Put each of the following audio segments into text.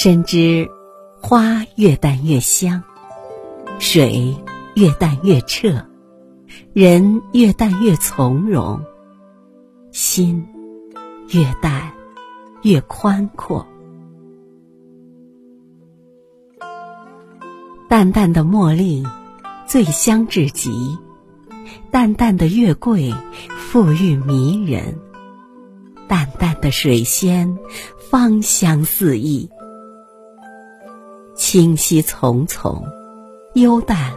深知花越淡越香，水越淡越澈，人越淡越从容，心越淡越宽阔。淡淡的茉莉，醉香至极；淡淡的月桂，馥郁迷人；淡淡的水仙，芳香四溢。清溪淙淙，幽淡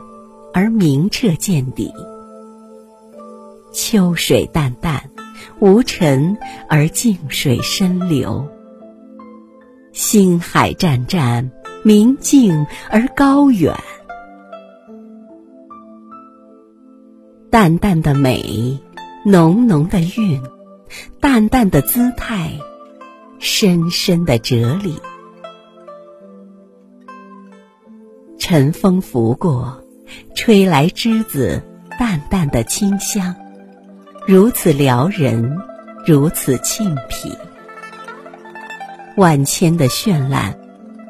而明澈见底；秋水淡淡，无尘而静水深流；星海湛湛。明净而高远，淡淡的美，浓浓的韵，淡淡的姿态，深深的哲理。晨风拂过，吹来栀子淡淡的清香，如此撩人，如此沁脾。万千的绚烂。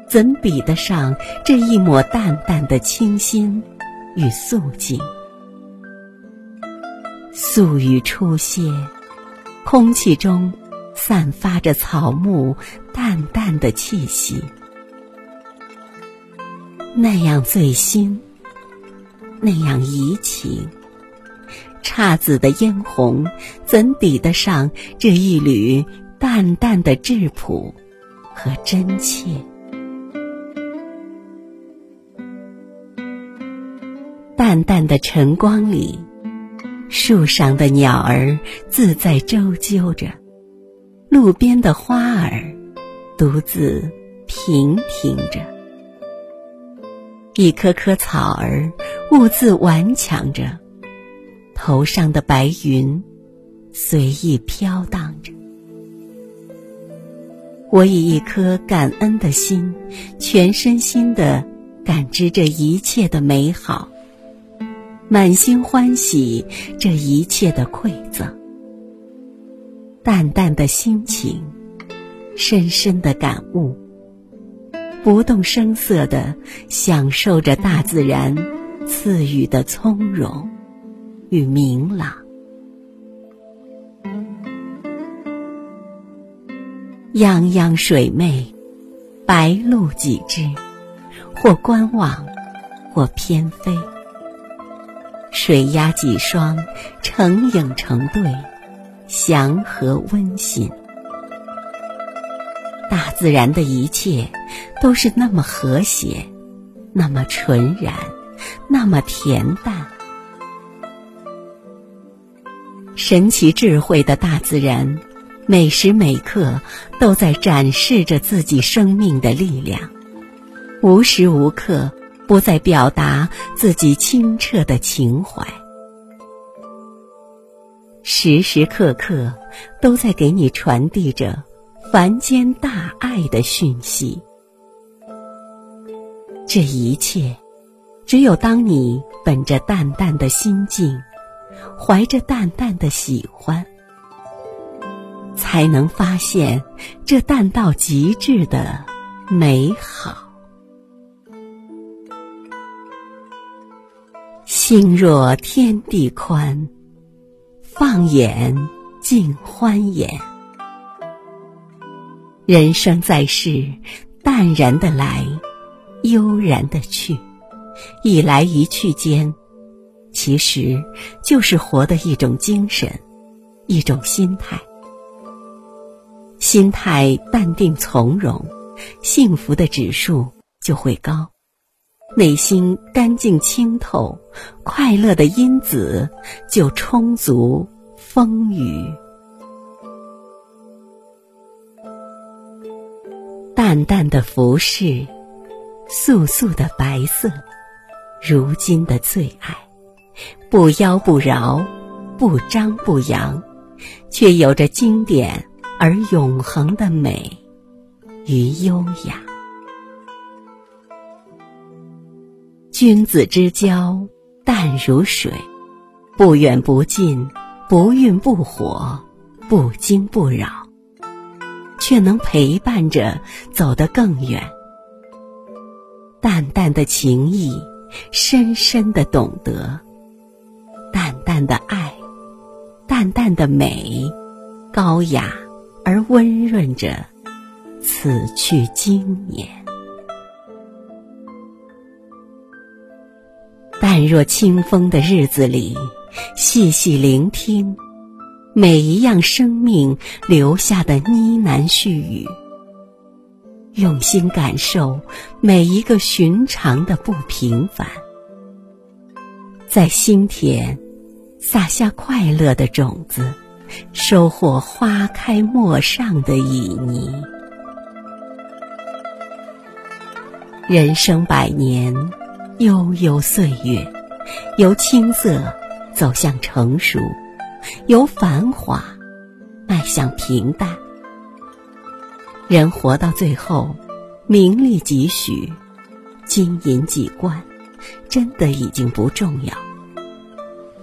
怎比得上这一抹淡淡的清新与素净？素雨初歇，空气中散发着草木淡淡的气息，那样醉心，那样怡情。姹紫的嫣红，怎抵得上这一缕淡淡的质朴和真切？淡淡的晨光里，树上的鸟儿自在周啾着，路边的花儿独自平停着，一棵棵草儿兀自顽强着，头上的白云随意飘荡着。我以一颗感恩的心，全身心的感知这一切的美好。满心欢喜这一切的馈赠，淡淡的心情，深深的感悟，不动声色的享受着大自然赐予的从容与明朗。泱泱水媚，白鹭几只，或观望，或翩飞。水鸭几双，成影成对，祥和温馨。大自然的一切都是那么和谐，那么纯然，那么恬淡。神奇智慧的大自然，每时每刻都在展示着自己生命的力量，无时无刻。不在表达自己清澈的情怀，时时刻刻都在给你传递着凡间大爱的讯息。这一切，只有当你本着淡淡的心境，怀着淡淡的喜欢，才能发现这淡到极致的美好。心若天地宽，放眼尽欢颜。人生在世，淡然的来，悠然的去，一来一去间，其实就是活的一种精神，一种心态。心态淡定从容，幸福的指数就会高。内心干净清透，快乐的因子就充足丰腴。淡淡的服饰，素素的白色，如今的最爱，不妖不娆，不张不扬，却有着经典而永恒的美与优雅。君子之交淡如水，不远不近，不愠不火，不惊不扰，却能陪伴着走得更远，淡淡的情意，深深的懂得，淡淡的爱，淡淡的美，高雅而温润着此去经年。淡若清风的日子里，细细聆听每一样生命留下的呢喃絮语。用心感受每一个寻常的不平凡，在心田撒下快乐的种子，收获花开陌上的旖旎。人生百年，悠悠岁月，由青涩走向成熟，由繁华迈向平淡。人活到最后，名利几许，金银几贯，真的已经不重要。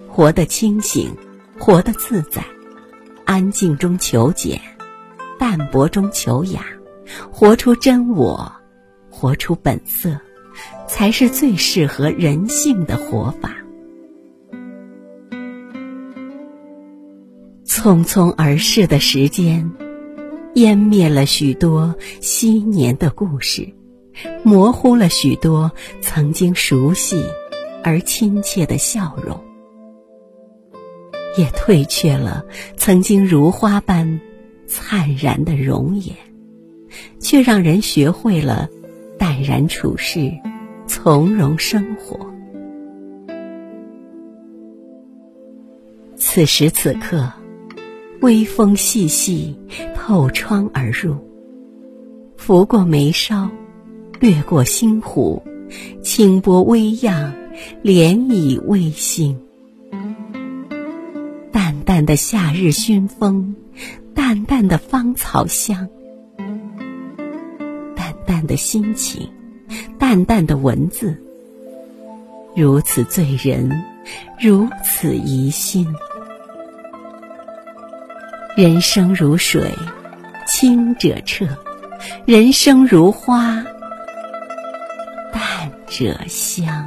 活得清醒，活得自在，安静中求简，淡泊中求雅，活出真我，活出本色，才是最适合人性的活法。匆匆而逝的时间。湮灭了许多昔年的故事，模糊了许多曾经熟悉而亲切的笑容，也褪却了曾经如花般灿然的容颜，却让人学会了淡然处世，从容生活。此时此刻。微风细细透窗而入，拂过眉梢，掠过心湖，清波微漾，涟漪微兴。淡淡的夏日熏风，淡淡的芳草香，淡淡的心情，淡淡的文字，如此醉人，如此怡心。人生如水，清者澈；人生如花，淡者香。